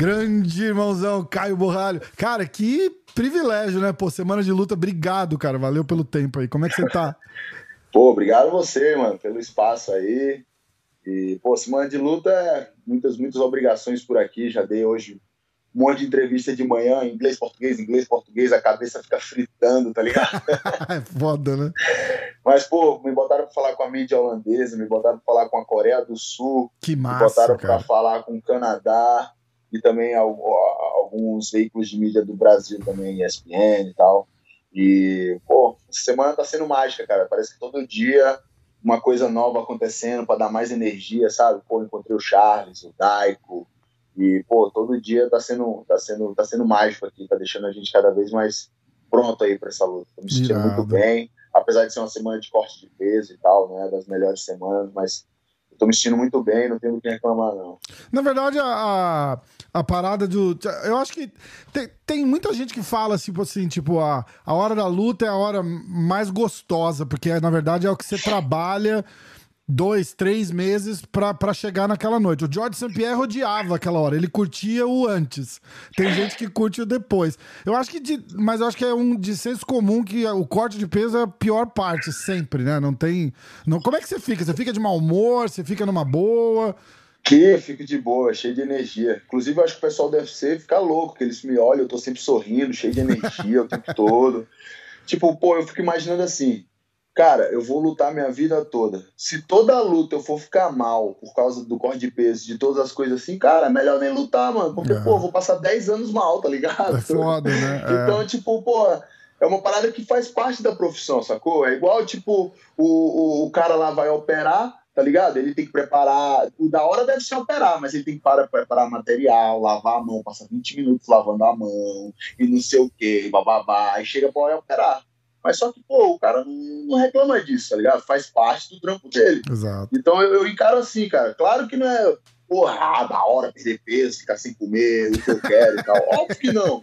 Grande irmãozão, Caio Borralho. Cara, que privilégio, né? Pô, semana de luta, obrigado, cara. Valeu pelo tempo aí. Como é que você tá? Pô, obrigado a você, mano, pelo espaço aí. E, pô, semana de luta, muitas, muitas obrigações por aqui. Já dei hoje um monte de entrevista de manhã, inglês, português, inglês, português, a cabeça fica fritando, tá ligado? é foda, né? Mas, pô, me botaram pra falar com a mídia holandesa, me botaram pra falar com a Coreia do Sul. Que massa, Me botaram cara. pra falar com o Canadá e também alguns veículos de mídia do Brasil também, ESPN e tal. E, pô, semana tá sendo mágica, cara. Parece que todo dia uma coisa nova acontecendo para dar mais energia, sabe? Pô, encontrei o Charles, o Daico, e, pô, todo dia tá sendo, tá sendo, tá sendo mágico aqui, tá deixando a gente cada vez mais pronto aí para essa luta. Tô me sentindo Irado. muito bem, apesar de ser uma semana de corte de peso e tal, né? Das melhores semanas, mas tô me sentindo muito bem, não tenho o que reclamar, não. Na verdade, a, a, parada do. Eu acho que tem, tem muita gente que fala tipo assim, tipo, a, a hora da luta é a hora mais gostosa, porque na verdade é o que você trabalha dois, três meses pra chegar naquela noite. O George St. Pierre odiava aquela hora, ele curtia o antes. Tem gente que curte o depois. Eu acho que, de, mas eu acho que é um de senso comum que o corte de peso é a pior parte, sempre, né? Não tem. Não, como é que você fica? Você fica de mau humor? Você fica numa boa? Que fico de boa, cheio de energia. Inclusive, eu acho que o pessoal deve ser ficar louco, que eles me olham, eu tô sempre sorrindo, cheio de energia o tempo todo. Tipo, pô, eu fico imaginando assim, cara, eu vou lutar minha vida toda. Se toda luta eu for ficar mal por causa do corte de peso, de todas as coisas assim, cara, é melhor nem lutar, mano. Porque, É. pô, vou passar 10 anos mal, tá ligado? É foda, né? É. Então, tipo, pô, é uma parada que faz parte da profissão, sacou? É igual, tipo, o, o, o cara lá vai operar, tá ligado? Ele tem que preparar. O da hora deve ser operar, mas ele tem que para, preparar material, lavar a mão, passar 20 minutos lavando a mão, e não sei o quê, e bababá, aí chega pra hora operar. Mas só que, pô, o cara não, não reclama disso, tá ligado? Faz parte do trampo dele. Exato. Então eu, eu encaro assim, cara. Claro que não é, porra, ah, da hora perder peso, ficar sem comer, o que eu quero e tal. Óbvio que não.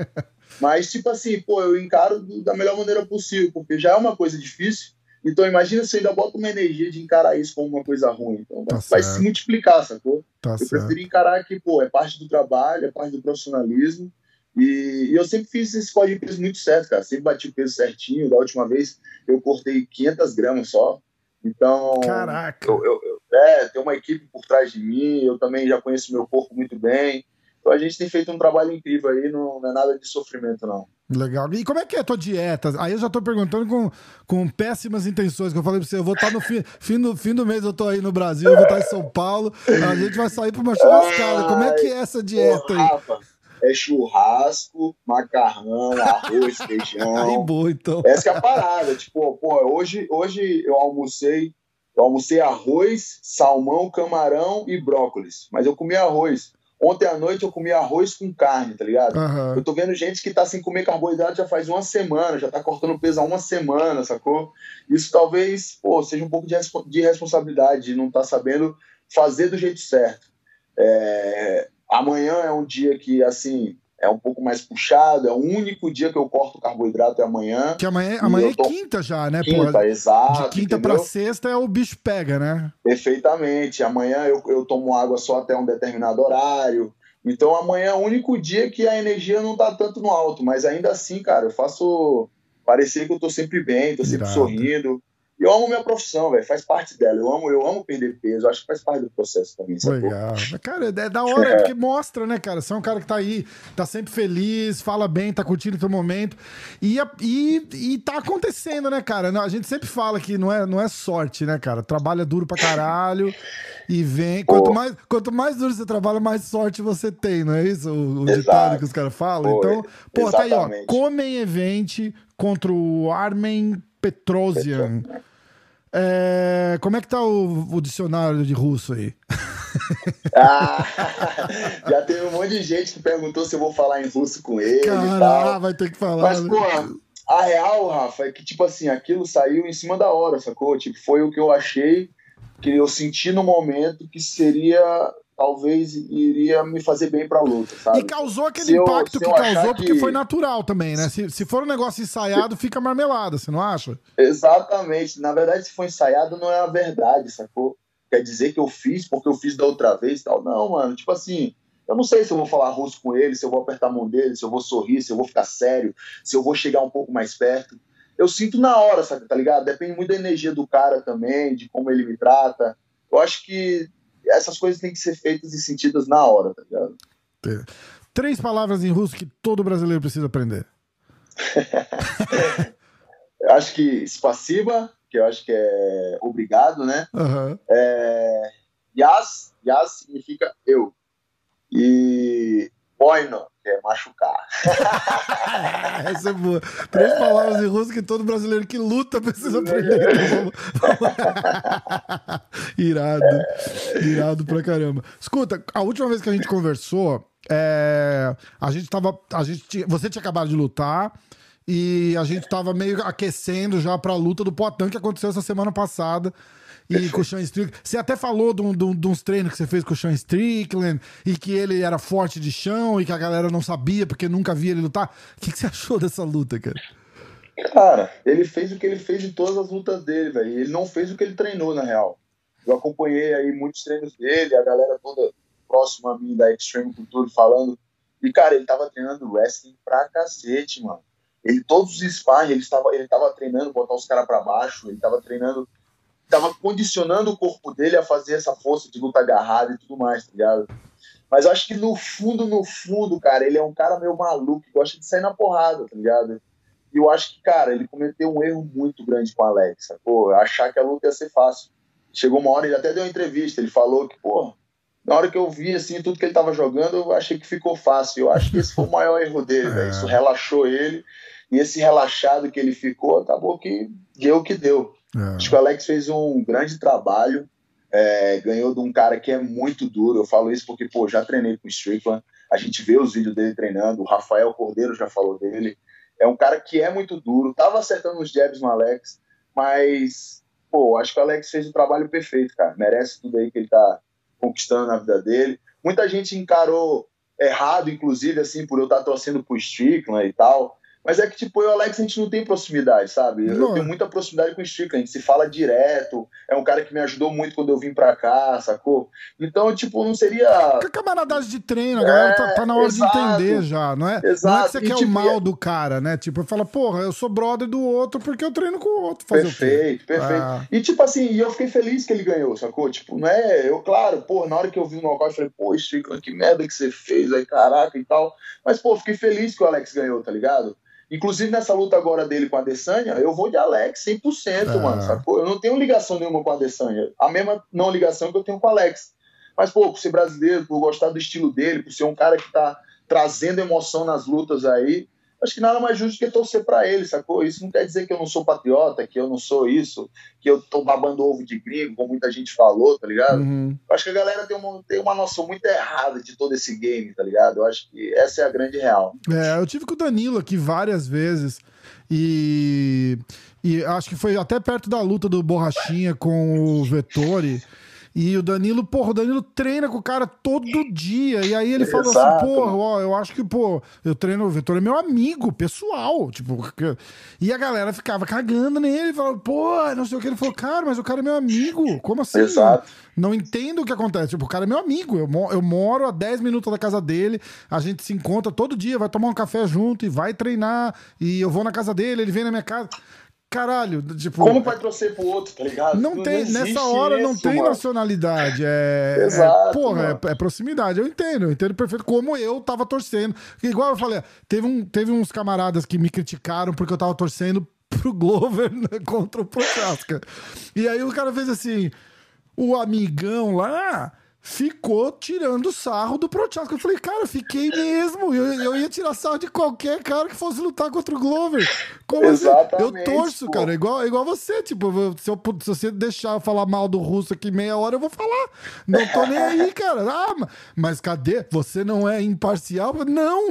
Mas, tipo assim, pô, eu encaro do- da melhor maneira possível, porque já é uma coisa difícil. Então imagina se eu ainda bota uma energia de encarar isso como uma coisa ruim. Então Tá vai, vai se multiplicar, sacou? Tá Eu certo. prefiro encarar que, pô, é parte do trabalho, é parte do profissionalismo. E, e eu sempre fiz esse corte de peso muito certo, cara. Sempre bati o peso certinho. Da última vez eu cortei 500 gramas só. Então, Caraca. eu, eu- eu- é, tem uma equipe por trás de mim. Eu também já conheço meu corpo muito bem. Então a gente tem feito um trabalho incrível aí. Não, não é nada de sofrimento, não. Legal. E como é que é a tua dieta? Aí eu já tô perguntando com, com péssimas intenções, que eu falei pra você, eu vou estar no fim, fim, do, fim do mês, eu tô aí no Brasil, eu vou estar em São Paulo, a gente vai sair pra uma churrascada. Como é que é essa dieta aí? Rafa, é churrasco, macarrão, arroz, Aí, feijão. boa, então. Essa que é a parada. Tipo, pô, hoje, hoje eu almocei, eu almocei arroz, salmão, camarão e brócolis. Mas eu comi arroz. Ontem à noite eu comi arroz com carne, tá ligado? Aham. Eu tô vendo gente que tá sem comer carboidrato já faz uma semana, já tá cortando peso há uma semana, sacou? Isso talvez, pô, seja um pouco de, de responsabilidade, de não tá sabendo fazer do jeito certo. É, amanhã é um dia que, assim, é um pouco mais puxado, é o único dia que eu corto carboidrato é amanhã. Que amanhã, amanhã eu tô- é quinta já, né? Quinta, pô? exato. De quinta pra sexta é o bicho pega, né? Perfeitamente. Amanhã eu, eu tomo água só até um determinado horário. Então amanhã é o único dia que a energia não tá tanto no alto, mas ainda assim, cara, eu faço parecer que eu tô sempre bem, tô sempre Irado. sorrindo. E eu amo minha profissão, velho, faz parte dela. Eu amo, eu amo perder peso, acho que faz parte do processo também? Legal. Cara, é da hora, porque mostra, né, cara? Você é um cara que tá aí, tá sempre feliz, fala bem, tá curtindo o teu momento. E, e, e tá acontecendo, né, cara? A gente sempre fala que não é, não é sorte, né, cara? Trabalha duro pra caralho e vem. Quanto mais, quanto mais duro você trabalha, mais sorte você tem, não é isso? O, o ditado que os caras falam. Então, pô, tá aí, ó. exatamente. Comem Event contra o Armen Petrosian. É, como é que tá o, o dicionário de russo aí? Ah, já teve um monte de gente que perguntou se eu vou falar em russo com ele e Caralho, tal. vai ter que falar. Mas, né? pô, a real, Rafa, é que, tipo assim, aquilo saiu em cima da hora, sacou? Tipo, foi o que eu achei, que eu senti no momento que seria, talvez, iria me fazer bem pra luta, sabe? E causou aquele eu- impacto que causou, porque que- foi natural também, né? Se, se for um negócio ensaiado, fica marmelada, você não acha? Exatamente. Na verdade, se for ensaiado, não é a verdade, sacou? Quer dizer que eu fiz porque eu fiz da outra vez e tal. Não, mano. Tipo assim, Eu não sei se eu vou falar russo com ele, se eu vou apertar a mão dele, se eu vou sorrir, se eu vou ficar sério, se eu vou chegar um pouco mais perto. Eu sinto na hora, sabe, tá ligado? Depende muito da energia do cara também, de como ele me trata. Eu acho que essas coisas têm que ser feitas e sentidas na hora, tá ligado? Três palavras em russo que todo brasileiro precisa aprender. eu acho que spasiba, que eu acho que é obrigado, né? Uhum. É, yas, yas significa eu. E boino, que é machucar. Essa é boa. Três palavras em russo que todo brasileiro que luta precisa aprender. irado. Irado pra caramba. Escuta, a última vez que a gente conversou, é, a gente tava. A gente, você tinha acabado de lutar. E a gente tava meio aquecendo já pra luta do Poitin que aconteceu essa semana passada e com o Sean Strickland. Você até falou de, um, de, um, de, uns treinos que você fez com o Sean Strickland e que ele era forte de chão e que a galera não sabia porque nunca via ele lutar. O que, que você achou dessa luta, cara? Cara, ele fez o que ele fez em todas as lutas dele, velho. Ele não fez o que ele treinou, na real. Eu acompanhei aí muitos treinos dele, a galera toda próxima a mim da Extreme Culture falando. E, cara, ele tava treinando wrestling pra cacete, mano. Ele, todos os sparring, ele estava ele tava treinando botar os caras para baixo, ele tava treinando tava condicionando o corpo dele a fazer essa força de luta agarrada e tudo mais, tá ligado? Mas eu acho que no fundo, no fundo, cara, ele é um cara meio maluco, que gosta de sair na porrada, tá ligado? E eu acho que, cara, ele cometeu um erro muito grande com o Alex, sacou? Achar que a luta ia ser fácil. Chegou uma hora, ele até deu uma entrevista, ele falou que, pô, na hora que eu vi, assim, tudo que ele tava jogando, eu achei que ficou fácil. Eu acho que esse foi o maior erro dele, velho. Isso relaxou ele. E esse relaxado que ele ficou, acabou que deu o que deu. É. Acho que o Alex fez um grande trabalho, é, ganhou de um cara que é muito duro. Eu falo isso porque, pô, já treinei com o Strickland, a gente vê os vídeos dele treinando, o Rafael Cordeiro já falou dele. É um cara que é muito duro, tava acertando os jabs no Alex, mas, pô, acho que o Alex fez o trabalho perfeito, cara. Merece tudo aí que ele tá conquistando na vida dele. Muita gente encarou errado, inclusive, assim, por eu estar tá torcendo pro Strickland e tal. Mas é que, tipo, eu e o Alex, a gente não tem proximidade, sabe? Não. Eu tenho muita proximidade com o Strickland, a gente se fala direto, é um cara que me ajudou muito quando eu vim pra cá, sacou? Então, tipo, não seria... Que camaradagem de treino, a galera é, tá, tá, na hora exato, de entender já, não é? Exato. Não é que você e, quer tipo, o mal do cara, né? Tipo, fala, porra, eu sou brother do outro porque eu treino com o outro. Perfeito, perfeito. Ah. E, tipo assim, eu fiquei feliz que ele ganhou, sacou? Tipo, não é... Eu, claro, porra, na hora que eu vi o nocaute, eu falei, pô, Strickland, que merda que você fez aí, caraca e tal. Mas, pô, fiquei feliz que o Alex ganhou, tá ligado? Inclusive nessa luta agora dele com a Adesanya, eu vou de Alex 100%, é. mano, sacou? Eu não tenho ligação nenhuma com a Adesanya. A mesma não ligação que eu tenho com o Alex. Mas, pô, por ser brasileiro, por gostar do estilo dele, por ser um cara que tá trazendo emoção nas lutas aí, acho que nada mais justo que torcer para ele, sacou? Isso não quer dizer que eu não sou patriota, que eu não sou isso, que eu tô babando ovo de gringo, como muita gente falou, tá ligado? Uhum. Acho que a galera tem uma, tem uma noção muito errada de todo esse game, tá ligado? Eu acho que essa é a grande real. É, eu tive com o Danilo aqui várias vezes e, e acho que foi até perto da luta do Borrachinha com o Vettori. E o Danilo, porra, o Danilo treina com o cara todo dia. E aí ele falou assim, porra, ó, eu acho que, pô, eu treino, o Vitor é meu amigo, pessoal. Tipo, e a galera ficava cagando nele, falando, pô, não sei o que. Ele falou, cara, mas o cara é meu amigo. Como assim? Exato. Não entendo o que acontece. Tipo, o cara é meu amigo. Eu, eu moro a 10 minutos da casa dele, a gente se encontra todo dia, vai tomar um café junto e vai treinar. E eu vou na casa dele, ele vem na minha casa. Caralho, tipo. Como vai torcer pro outro, tá ligado? Não, não tem, nessa hora isso, não tem mano. nacionalidade. É, é Exato, é, porra, é, é, proximidade. Eu entendo, eu entendo perfeito como eu tava torcendo. Igual eu falei, teve, um, teve uns camaradas que me criticaram porque eu tava torcendo pro Glover né, contra o Prochaska. E aí o cara fez assim: o amigão lá ficou tirando sarro do Prochaska. Eu falei, cara, fiquei mesmo. Eu, eu ia tirar sarro de qualquer cara que fosse lutar contra o Glover. Como Exatamente, assim? Eu torço, pô. cara, igual, igual você. Tipo, se, eu, se você deixar eu falar mal do russo aqui meia hora, eu vou falar. Não tô nem aí, cara. Ah, mas cadê? Você não é imparcial? Não!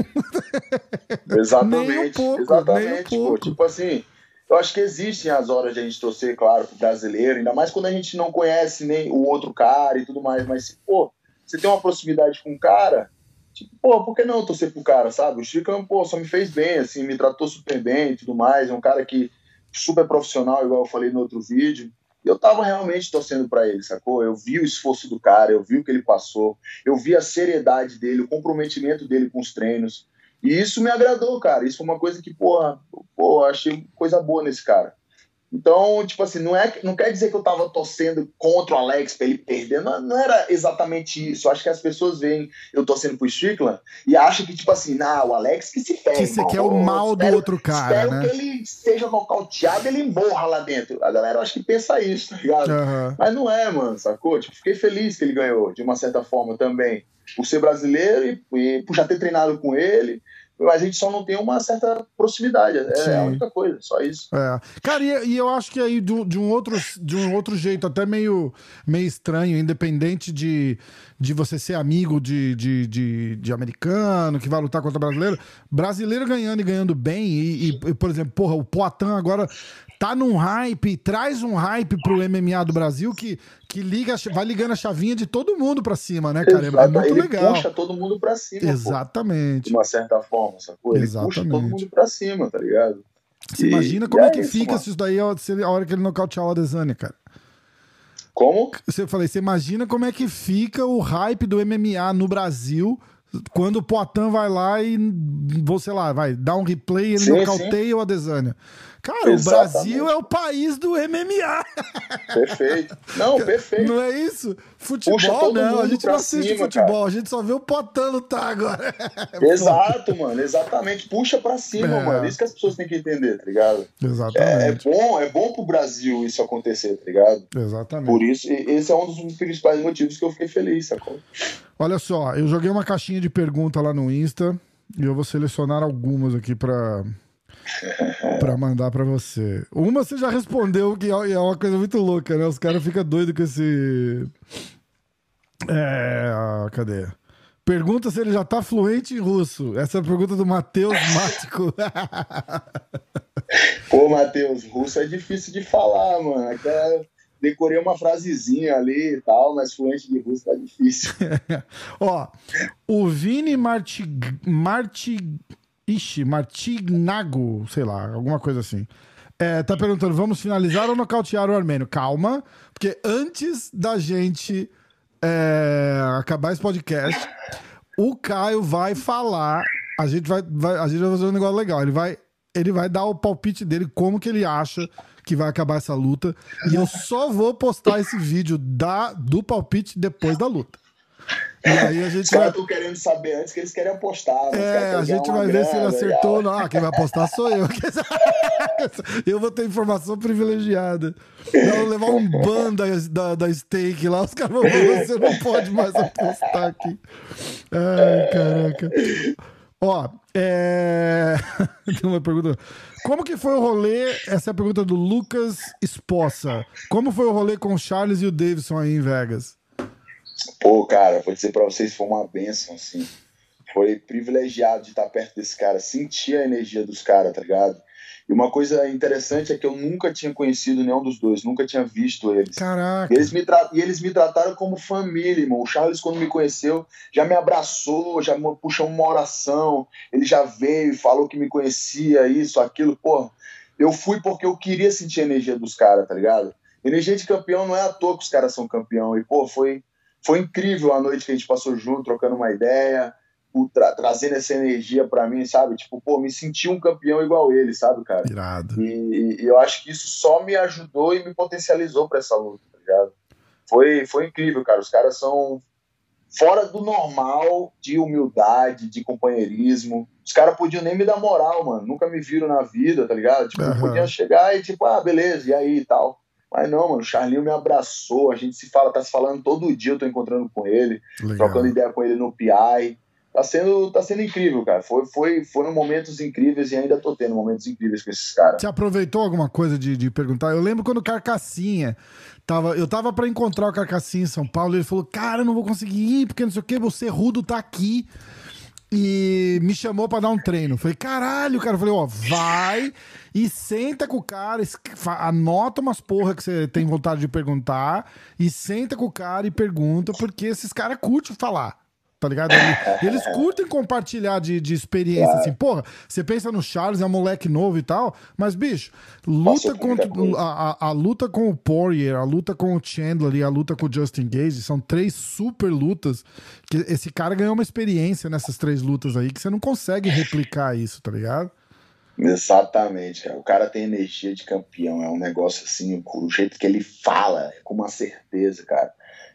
Exatamente. nem um pouco, exatamente, nem um pouco. Pô, tipo assim eu acho que existem as horas de a gente torcer, claro, pro brasileiro, ainda mais quando a gente não conhece nem o outro cara e tudo mais, mas, pô, você tem uma proximidade com um cara, tipo, pô, por que não torcer pro cara, sabe? O Chico, pô, só me fez bem, assim, me tratou super bem e tudo mais, é um cara que super profissional, igual eu falei no outro vídeo, E eu tava realmente torcendo para ele, sacou? Eu vi o esforço do cara, eu vi o que ele passou, eu vi a seriedade dele, o comprometimento dele com os treinos. E isso me agradou, cara. Isso foi uma coisa que, porra, porra achei coisa boa nesse cara. Então, tipo assim, não, é, não quer dizer que eu tava torcendo contra o Alex pra ele perder. Não, não era exatamente isso. Eu acho que as pessoas veem eu torcendo pro Strickland e acham que, tipo assim, não, o Alex que se ferre. Que você quer o mal espero, do outro cara. Espero né? que ele seja nocauteado e ele morra lá dentro. A galera acho que pensa isso, tá ligado? Uhum. Mas não é, mano, sacou? Tipo, fiquei feliz que ele ganhou, de uma certa forma também. Por ser brasileiro e, e por já ter treinado com ele a gente só não tem uma certa proximidade. É Sim. a única coisa, só isso. É. Cara, e, e, eu acho que aí de, de, um outro, de um outro jeito, até meio, meio estranho, independente de, de você ser amigo de, de, de, de americano que vai lutar contra brasileiro, brasileiro ganhando e ganhando bem, e, e por exemplo, porra, o Poitin agora tá num hype, traz um hype pro MMA do Brasil que, que liga, vai ligando a chavinha de todo mundo pra cima, né, cara? Exato, é muito ele legal. puxa todo mundo pra cima. Exatamente. Pô, de uma certa forma, sacou? Ele Exatamente. puxa todo mundo pra cima, tá ligado? Você e, imagina como é, é, que isso, fica mano. se isso daí a hora que ele nocautear o Adesanya, cara. Como? Você falei, você imagina como é que fica o hype do MMA no Brasil quando o Poitin vai lá e, sei lá, vai dar um replay e ele sim, nocauteia sim. o Adesanya. Cara, Exatamente. o Brasil é o país do MMA. Perfeito. Não, perfeito. Não é isso? Futebol, não. A gente não assiste cima, futebol, cara. a gente só vê o Potan lutar agora. Exato, mano. Exatamente. Puxa pra cima, é. mano. Isso que as pessoas têm que entender, tá ligado? Exatamente. É, é, bom, é bom pro Brasil isso acontecer, tá ligado? Exatamente. Por isso, esse é um dos principais motivos que eu fiquei feliz, sacou? Olha só, eu joguei uma caixinha de pergunta lá no Insta e eu vou selecionar algumas aqui pra pra mandar pra você. Uma você já respondeu, que é, é uma coisa muito louca, né? Os caras ficam doidos com esse. É. Cadê? Pergunta se ele já tá fluente em russo. Essa é a pergunta do Matheus Mático. Pô, Matheus, russo é difícil de falar, mano. Aquela decorei uma frasezinha ali e tal, mas fluente de russo tá difícil. Ó, o Vini Marti, Marti, Ixi, Martignago, sei lá, alguma coisa assim. É, tá perguntando, vamos finalizar ou nocautear o Armênio? Calma, porque antes da gente é, acabar esse podcast, o Caio vai falar. A gente vai, vai, a gente vai fazer um negócio legal. Ele vai, ele vai dar o palpite dele, como que ele acha que vai acabar essa luta. E eu só vou postar esse vídeo da, do palpite depois da luta. E aí a gente Os caras estão querendo saber antes que eles querem apostar. É, a gente vai ver se ele acertou ou não. Ah, quem vai apostar sou eu. eu vou ter informação privilegiada. Eu vou levar um ban da, da, da stake lá, os caras vão ver, você não pode mais apostar aqui. Ai, caraca. Ó, é... Tem uma pergunta. Como que foi o rolê? Essa é a pergunta do Lucas Esposa. Como foi o rolê com o Charles e o Davidson aí em Vegas? Pô, cara, vou dizer pra vocês, foi uma benção, assim. Foi privilegiado de estar perto desse cara, sentir a energia dos caras, tá ligado? E uma coisa interessante é que eu nunca tinha conhecido nenhum dos dois, nunca tinha visto eles. Caraca. E eles me, e eles me trataram como família, irmão. O Charles, quando me conheceu, já me abraçou, já me puxou uma oração. Ele já veio e falou que me conhecia, isso, aquilo. Pô, eu fui porque eu queria sentir a energia dos caras, tá ligado? Energia de campeão não é à toa que os caras são campeão. E, pô, foi foi incrível a noite que a gente passou junto, trocando uma ideia, tra trazendo essa energia para mim, sabe? Tipo, pô, me senti um campeão igual ele, sabe, cara? Irado. E, e eu acho que isso só me ajudou e me potencializou para essa luta, tá ligado? Foi, foi incrível, cara. Os caras são fora do normal de humildade, de companheirismo. Os caras podiam nem me dar moral, mano. Nunca me viram na vida, tá ligado? Tipo, uhum. podiam chegar e tipo, ah, beleza, e aí e tal. Mas não, mano, o Charlinho me abraçou, a gente se fala, tá se falando todo dia, eu tô encontrando com ele, Legal. trocando ideia com ele no PI. Tá sendo, tá sendo incrível, cara. Foi, foi, foram momentos incríveis e ainda tô tendo momentos incríveis com esses caras. Você aproveitou alguma coisa de, de perguntar? Eu lembro quando o Carcassinha tava. Eu tava para encontrar o Carcassinha em São Paulo e ele falou: Cara, eu não vou conseguir ir, porque não sei o que, você rudo tá aqui e me chamou para dar um treino. Falei, caralho, cara. Falei, ó, vai e senta com o cara, anota umas porra que você tem vontade de perguntar e senta com o cara e pergunta, porque esses caras curtem falar. Tá ligado? Eles, curtem compartilhar de, de experiência, assim. Porra, você pensa no Charles, é um moleque novo e tal, mas, bicho, luta contra. A, a, a, luta com o Poirier, a luta com o Chandler e a luta com o Justin Gage são três super lutas. que Esse cara ganhou uma experiência nessas três lutas aí que você não consegue replicar isso, tá ligado? Exatamente, cara. O cara tem energia de campeão, é um negócio assim, o jeito que ele fala, é com uma certeza, cara.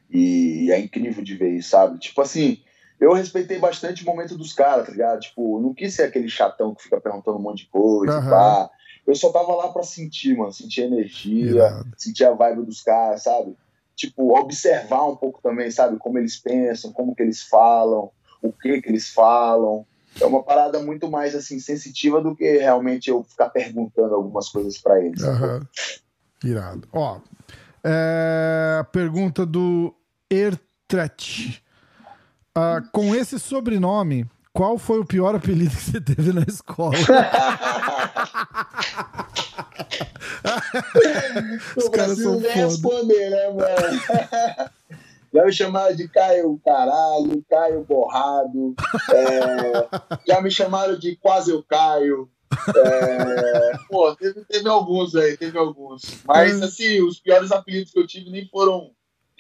E é incrível de ver isso, sabe? Tipo assim, eu respeitei bastante o momento dos caras, tá ligado? Tipo, não quis ser aquele chatão que fica perguntando um monte de coisa, uhum. tá? Eu só tava lá pra sentir, mano, sentir a energia, sentir a vibe dos caras, sabe? Tipo, observar um pouco também, sabe? Como eles pensam, como que eles falam, o que que eles falam é uma parada muito mais assim sensitiva do que realmente eu ficar perguntando algumas coisas para eles. Uhum. Irado. Ó, é, pergunta do Ertret. Uh, com esse sobrenome, qual foi o pior apelido que você teve na escola? Os caras são foda. responder, né, mano? Já me chamaram de Caio Caralho, Caio Borrado, é, já me chamaram de Quase o Caio. É, pô, teve, teve alguns aí, teve alguns. Mas, hum. assim, os piores apelidos que eu tive nem foram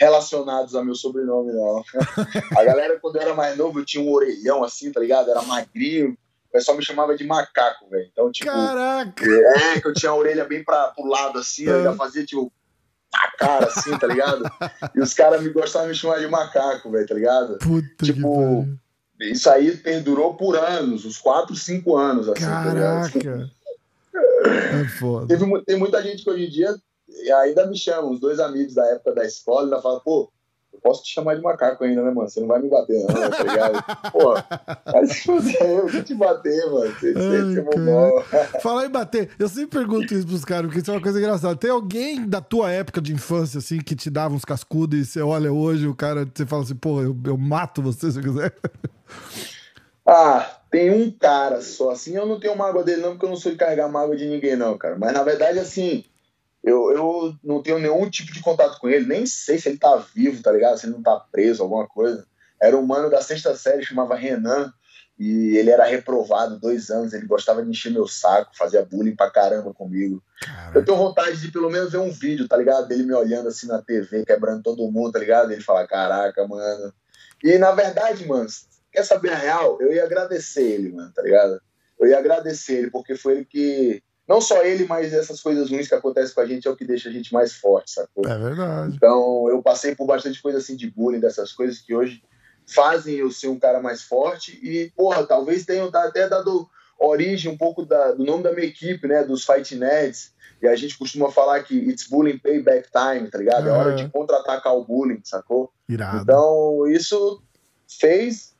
relacionados ao meu sobrenome, não. A galera, quando eu era mais novo, eu tinha um orelhão assim, tá ligado? Era magrinho. O pessoal me chamava de macaco, velho. Então, tipo. Caraca! É, que eu tinha a orelha bem pra, pro lado, assim, eu já fazia, tipo, a cara, assim, tá ligado? E os caras me gostavam de me chamar de macaco, velho, tá ligado? Puta tipo, isso aí perdurou por anos, uns 4, 5 anos, assim, Caraca. tá ligado? É foda. Teve, tem muita gente que hoje em dia ainda me chama, os dois amigos da época da escola, ainda falam, pô, eu posso te chamar de macaco ainda, né, mano? Você não vai me bater, não, tá ligado? Pô, mas se eu vou te bater, mano. Você, você, você Falar em bater, eu sempre pergunto isso pros caras, porque isso é uma coisa engraçada. Tem alguém da tua época de infância, assim, que te dava uns cascudos e você olha hoje, o cara, você fala assim, pô, eu, eu mato você se eu quiser? Ah, tem um cara só, assim, eu não tenho mágoa dele não, porque eu não sou de carregar mágoa de ninguém não, cara. Mas na verdade, assim, eu, eu não tenho nenhum tipo de contato com ele, nem sei se ele tá vivo, tá ligado? Se ele não tá preso, alguma coisa. Era um mano da sexta série, chamava Renan, e ele era reprovado dois anos, ele gostava de encher meu saco, fazia bullying pra caramba comigo. Eu tenho vontade de pelo menos ver um vídeo, tá ligado? Dele me olhando assim na TV, quebrando todo mundo, tá ligado? Ele fala, caraca, mano. E na verdade, mano, quer saber a real? Eu ia agradecer ele, mano, tá ligado? Eu ia agradecer ele, porque foi ele que não só ele, mas essas coisas ruins que acontecem com a gente é o que deixa a gente mais forte, sacou? É verdade. Então, eu passei por bastante coisa assim de bullying, dessas coisas que hoje fazem eu ser um cara mais forte e, porra, talvez tenham até dado origem um pouco da, do nome da minha equipe, né, dos Fight Nets, e a gente costuma falar que it's bullying payback time, tá ligado? É, é hora de contra-atacar o bullying, sacou? Irado. Então, isso fez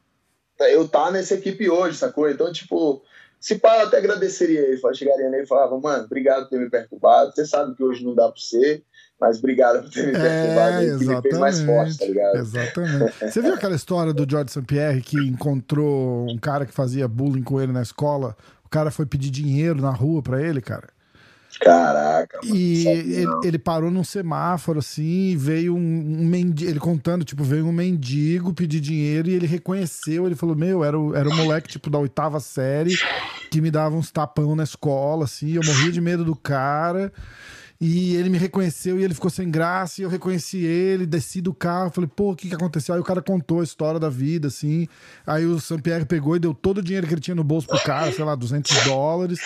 eu estar tá nessa equipe hoje, sacou? Então, tipo, se pá, eu até agradeceria ele. Chegaria nele e falava, mano, obrigado por ter me perturbado. Você sabe que hoje não dá pra você, mas obrigado por ter me perturbado. É, que me fez mais forte, tá ligado? Exatamente. Você viu aquela história do George St. Pierre que encontrou um cara que fazia bullying com ele na escola? O cara foi pedir dinheiro na rua pra ele, cara. Caraca, mano, E ele, ele, parou num semáforo assim, e veio um, um mendigo, ele contando, tipo, veio um mendigo pedir dinheiro e ele reconheceu, ele falou: Meu, era o, era o moleque, tipo, da oitava série que me dava uns tapão na escola, assim, eu morria de medo do cara. E ele me reconheceu e ele ficou sem graça. E eu reconheci ele, desci do carro, falei, pô, o que, que aconteceu? Aí o cara contou a história da vida, assim. Aí o Saint-Pierre pegou e deu todo o dinheiro que ele tinha no bolso pro cara, sei lá, 200 dólares.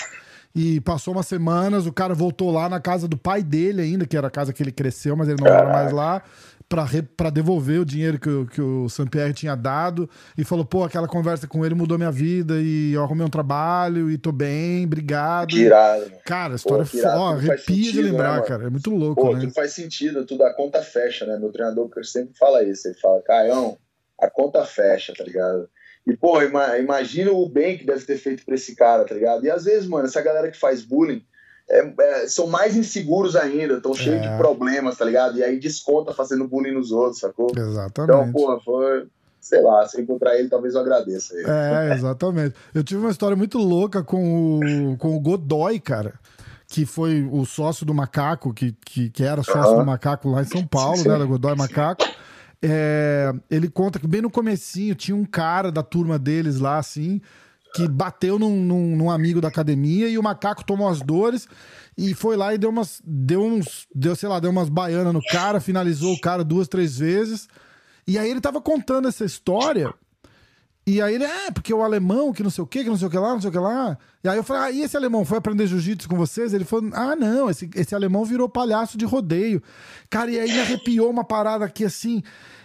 E passou umas semanas, o cara voltou lá na casa do pai dele ainda, que era a casa que ele cresceu, mas ele não era mais lá, para devolver o dinheiro que, o, que o Saint-Pierre tinha dado. E falou, pô, aquela conversa com ele mudou minha vida e eu arrumei um trabalho e tô bem, obrigado. Que irado. Cara, a história pô, irado, ó, arrepia de lembrar, né, cara. É muito louco, pô, né? Tudo faz sentido, tudo a conta fecha, né? Meu treinador sempre fala isso. Ele fala, Caião, a conta fecha, tá ligado? E, pô, imagina o bem que deve ter feito pra esse cara, tá ligado? E às vezes, mano, essa galera que faz bullying é, é, são mais inseguros ainda, estão cheios é. de problemas, tá ligado? E aí desconta fazendo bullying nos outros, sacou? Exatamente. Então, pô, foi. Sei lá, se encontrar ele, talvez eu agradeça ele. É, exatamente. Eu tive uma história muito louca com o, com o Godoy, cara que foi o sócio do Macaco, que, que, que era sócio uhum. do Macaco lá em São Paulo, né? Da Godoy Macaco. É, ele conta que bem no comecinho tinha um cara da turma deles lá, assim, que bateu num, num, num amigo da academia e o macaco tomou as dores e foi lá e deu umas. Deu uns. Deu, sei lá, deu umas baianas no cara, finalizou o cara duas, três vezes. E aí ele tava contando essa história. E aí ele, é, porque o alemão, que não sei o que, que não sei o que lá, não sei o que lá. E aí eu falei, ah, e esse alemão foi aprender jiu-jitsu com vocês? Ele falou, ah, não, esse, esse alemão virou palhaço de rodeio. Cara, e aí me arrepiou uma parada aqui assim.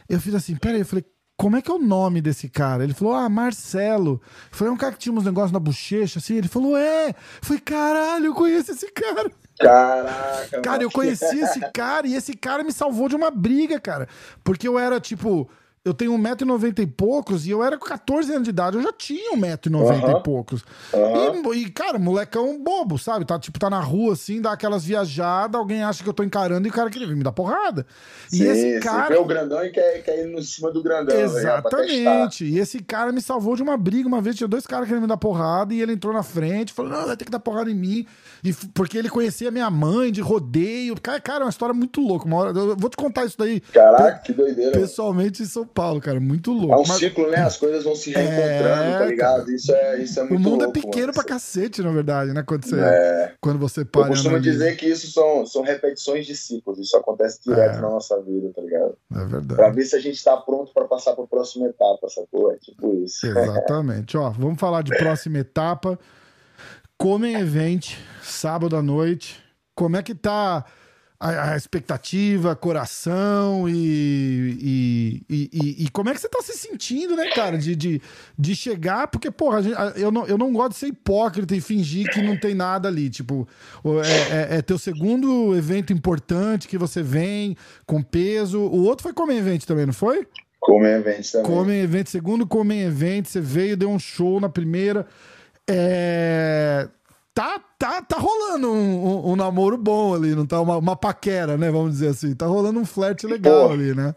Eu fiz assim, peraí, eu falei, como é que é o nome desse cara? Ele falou, ah, Marcelo. Falei, é um cara que tinha uns negócios na bochecha, assim. Ele falou, é. Eu falei, caralho, eu conheço esse cara. Caraca. Cara, eu conheci esse cara e esse cara me salvou de uma briga, cara. Porque eu era, tipo, eu tenho 1,90m e poucos e eu era com 14 anos de idade, eu já tinha 1,90m uhum. e poucos. Uhum. E, e, cara, molecão bobo, sabe? Tá, tipo, tá na rua assim, dá aquelas viajadas, alguém acha que eu tô encarando e o cara queria me dar porrada. Sim, e esse cara. Vê o grandão e quer, quer ir em cima do grandão. Exatamente. E esse cara me salvou de uma briga. Uma vez tinha dois caras querendo me dar porrada e ele entrou na frente, falou: não, vai ter que dar porrada em mim. E, porque ele conhecia minha mãe de rodeio. Cara, cara, é uma história muito louca. Uma hora, eu vou te contar isso daí. Caraca, que doideira. Pessoalmente São Paulo, cara. Muito louco. É um Mas... ciclo, né? As coisas vão se reencontrando, é... tá ligado? Isso é, isso é muito louco. O mundo louco, é pequeno mano. pra cacete, na verdade, né? Quando você, é... quando você para. Eu costumo dizer que isso são, são repetições de ciclos. Isso acontece direto é. na nossa vida, tá ligado? É verdade. Pra ver se a gente tá pronto pra passar pra próxima etapa, sacou? É tipo isso. Exatamente. Ó, vamos falar de próxima etapa. Comem Event, sábado à noite. Como é que tá a, a expectativa, coração e e, e, e, como é que você tá se sentindo, né, cara? De, de, de chegar, porque, porra, gente, eu, não, eu não gosto de ser hipócrita e fingir que não tem nada ali. Tipo, é, é, é teu segundo evento importante que você vem com peso. O outro foi Come Event também, não foi? Come Event também. Come Event, segundo Come Event, você veio, deu um show na primeira. É tá, tá, tá rolando um, um, um, namoro bom ali, não tá uma, uma, paquera, né? Vamos dizer assim. Tá rolando um flerte legal pô, ali, né?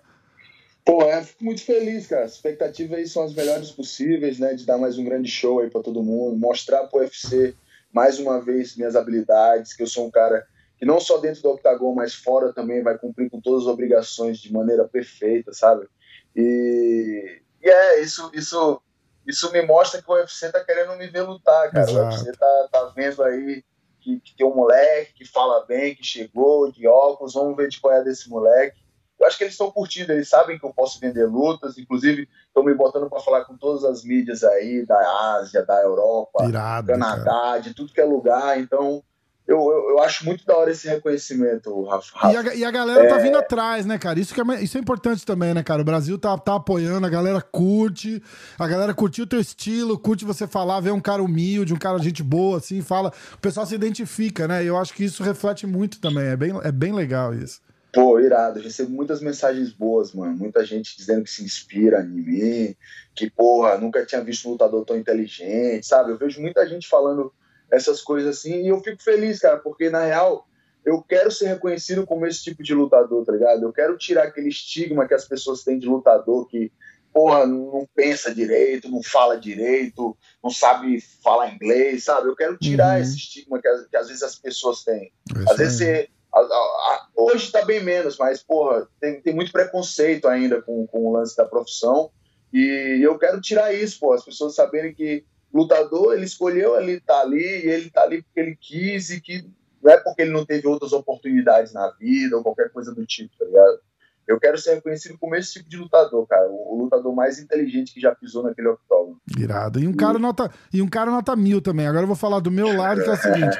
Pô, é, fico muito feliz, cara. As expectativas aí são as melhores possíveis, né? De dar mais um grande show aí pra todo mundo, mostrar pro UFC mais uma vez minhas habilidades, que eu sou um cara que não só dentro do octagon, mas fora também vai cumprir com todas as obrigações de maneira perfeita, sabe? E, e é, isso, isso isso me mostra que o UFC tá querendo me ver lutar, cara. Exato. O UFC tá, tá vendo aí que, que, tem um moleque que fala bem, que chegou de óculos, vamos ver de qual é desse moleque. Eu acho que eles estão curtindo, eles sabem que eu posso vender lutas, inclusive estão me botando para falar com todas as mídias aí, da Ásia, da Europa, Irado, Canadá, cara. de tudo que é lugar, então eu, eu, eu, acho muito da hora esse reconhecimento, Rafa. E a, e a galera tá é... tá vindo atrás, né, cara? Isso, que é, isso é importante também, né, cara? O Brasil tá, tá apoiando, a galera curte, a galera curtiu o teu estilo, curte você falar, ver um cara humilde, um cara gente boa, assim, fala. O pessoal se identifica, né? E eu acho que isso reflete muito também. É bem, é bem legal isso. Pô, irado. Eu recebo muitas mensagens boas, mano. Muita gente dizendo que se inspira em mim, que, porra, nunca tinha visto um lutador tão inteligente, sabe? Eu vejo muita gente falando essas coisas assim. E eu fico feliz, cara, porque na real eu quero ser reconhecido como esse tipo de lutador, tá ligado? Eu quero tirar aquele estigma que as pessoas têm de lutador que, porra, não pensa direito, não fala direito, não sabe falar inglês, sabe? Eu quero tirar uhum. esse estigma que, que, às vezes as pessoas têm. Isso às vezes você. A, a, a, hoje tá bem menos, mas, porra, tem, tem muito preconceito ainda com, com o lance da profissão. E eu quero tirar isso, pô, as pessoas saberem que lutador, ele escolheu ele estar tá ali, e ele está ali porque ele quis, e que não é porque ele não teve outras oportunidades na vida ou qualquer coisa do tipo, tá ligado? Eu quero ser reconhecido como esse tipo de lutador, cara. O, lutador mais inteligente que já pisou naquele octógono. Irado. E um cara nota, e um cara nota mil também. Agora eu vou falar do meu lado, que é o seguinte.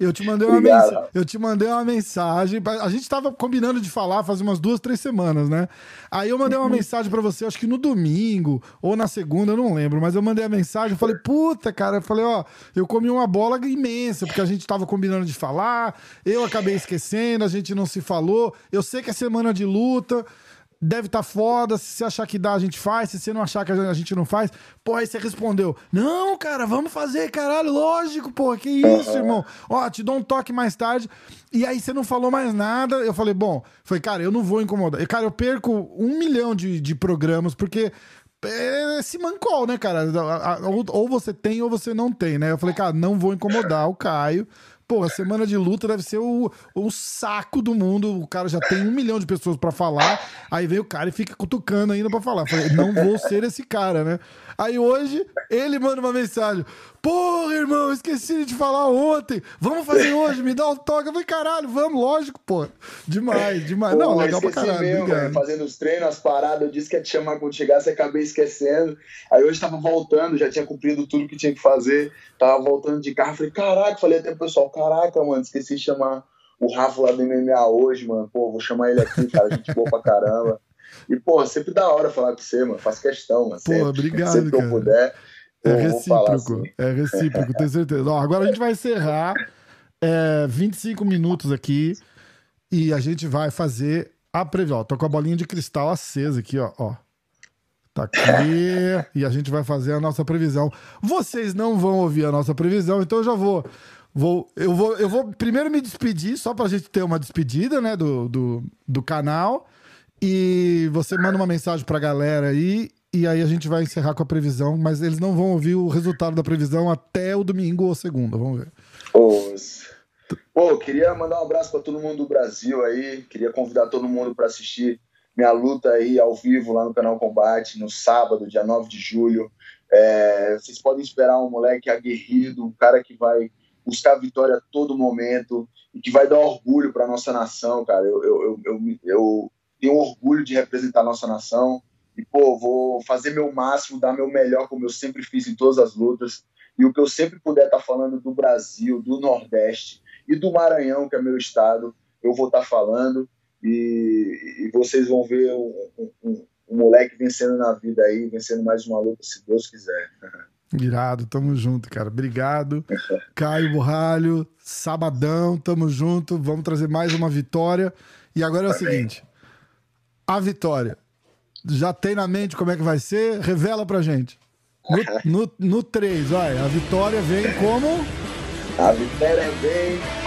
Eu te mandei uma, mensagem, eu te mandei uma mensagem. A gente tava combinando de falar faz umas duas, três semanas, né? Aí eu mandei uma uhum. mensagem para você, acho que no domingo ou na segunda, eu não lembro, mas eu mandei a mensagem, eu falei, puta, cara, eu falei, ó, eu comi uma bola imensa, porque a gente tava combinando de falar, eu acabei esquecendo, a gente não se falou. Eu sei que é semana de luta deve estar tá foda. Se você achar que dá, a gente faz. Se você não achar que a gente não faz, pô, aí você respondeu: Não, cara, vamos fazer, caralho, lógico, pô, que isso, irmão. Ó, te dou um toque mais tarde. E aí você não falou mais nada. Eu falei: Bom, foi, cara, eu não vou incomodar. Cara, eu perco um milhão de, de programas porque. É esse mancol, né, cara? Ou você tem ou você não tem, né? Eu falei, cara, não vou incomodar o Caio porra, semana de luta deve ser o, o saco do mundo. O cara já tem um milhão de pessoas pra falar. Aí vem o cara e fica cutucando ainda pra falar. Falei, não vou ser esse cara, né? Aí hoje, ele manda uma mensagem. Porra, irmão, esqueci de falar ontem. Vamos fazer hoje, me dá um toque. Eu falei, caralho, vamos, lógico, pô. Demais, demais. Pô, não, legal pra caralho. mesmo, velho, fazendo os treinos, as paradas, eu disse que ia te chamar quando chegasse acabei esquecendo. Aí hoje tava voltando, já tinha cumprido tudo que tinha que fazer, tava voltando de carro, falei, caraca, falei até pro pessoal, caraca, mano, esqueci de chamar o Rafa lá do MMA hoje, mano, pô, vou chamar ele aqui, cara, gente boa pra caramba. E, pô, sempre da hora falar com você, mano, faço questão, mano, Pô, sempre, obrigado, sempre que eu puder. É recíproco, assim. é recíproco, tenho certeza. Ó, agora a gente vai encerrar é, 25 minutos aqui e a gente vai fazer a previsão. Ó, tô com a bolinha de cristal acesa aqui, ó. ó. Tá aqui e a gente vai fazer a nossa previsão. Vocês não vão ouvir a nossa previsão, então eu já vou. Vou, eu, vou, eu vou primeiro me despedir, só pra gente ter uma despedida, né, do, do, do canal. E você manda uma mensagem pra galera aí, e aí a gente vai encerrar com a previsão, mas eles não vão ouvir o resultado da previsão até o domingo ou segunda, vamos ver. Pô, queria mandar um abraço para todo mundo do Brasil aí. Queria convidar todo mundo para assistir minha luta aí ao vivo lá no canal Combate, no sábado, dia 9 de julho. É, vocês podem esperar um moleque aguerrido, um cara que vai buscar vitória a todo momento e que vai dar orgulho para nossa nação, cara. Eu, eu, eu, eu, eu tenho orgulho de representar a nossa nação. E, pô, vou fazer meu máximo, dar meu melhor, como eu sempre fiz em todas as lutas. E o que eu sempre puder estar falando do Brasil, do Nordeste e do Maranhão, que é meu estado, eu vou estar falando. E, e vocês vão ver um, um- um- um moleque vencendo na vida aí, vencendo mais uma luta, se Deus quiser. Irado, tamo junto, cara. Obrigado. Caio Borralho, sabadão, tamo junto. Vamos trazer mais uma vitória. E agora é o seguinte: a vitória. Já tem na mente como é que vai ser? Revela pra gente. No, no, no 3, vai. A vitória vem como? A vitória vem